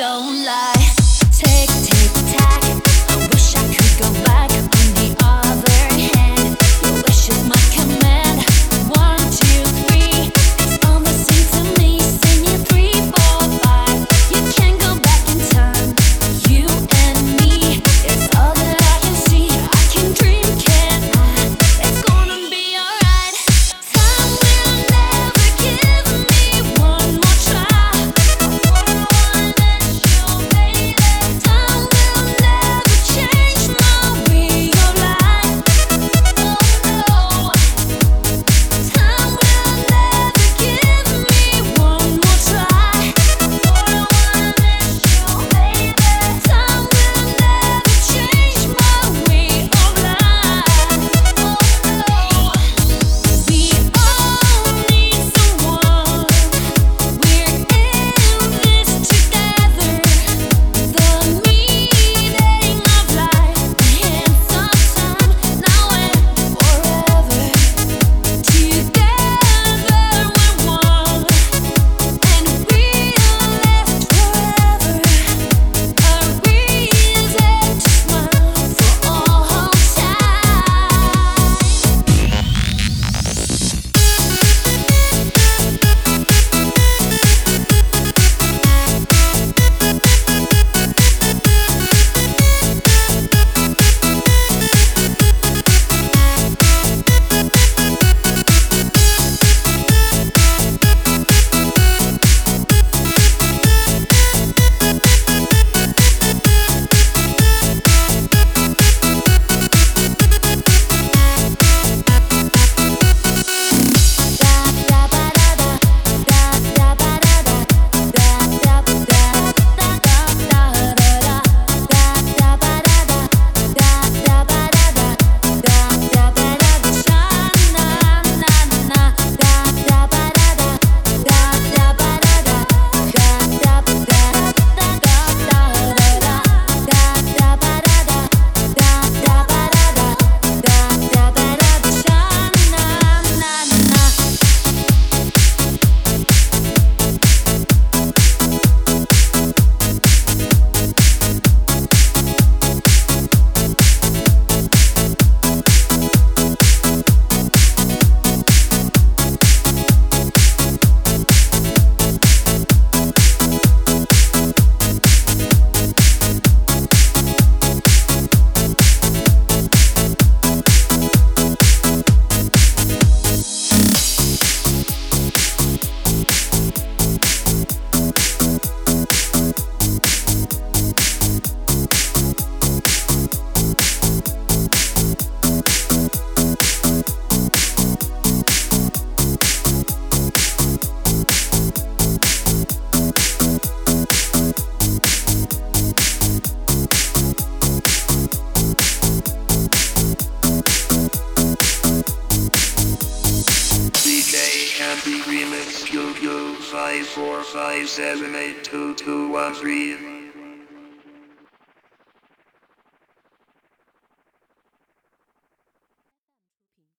don't lie. Remix Studio 545782213.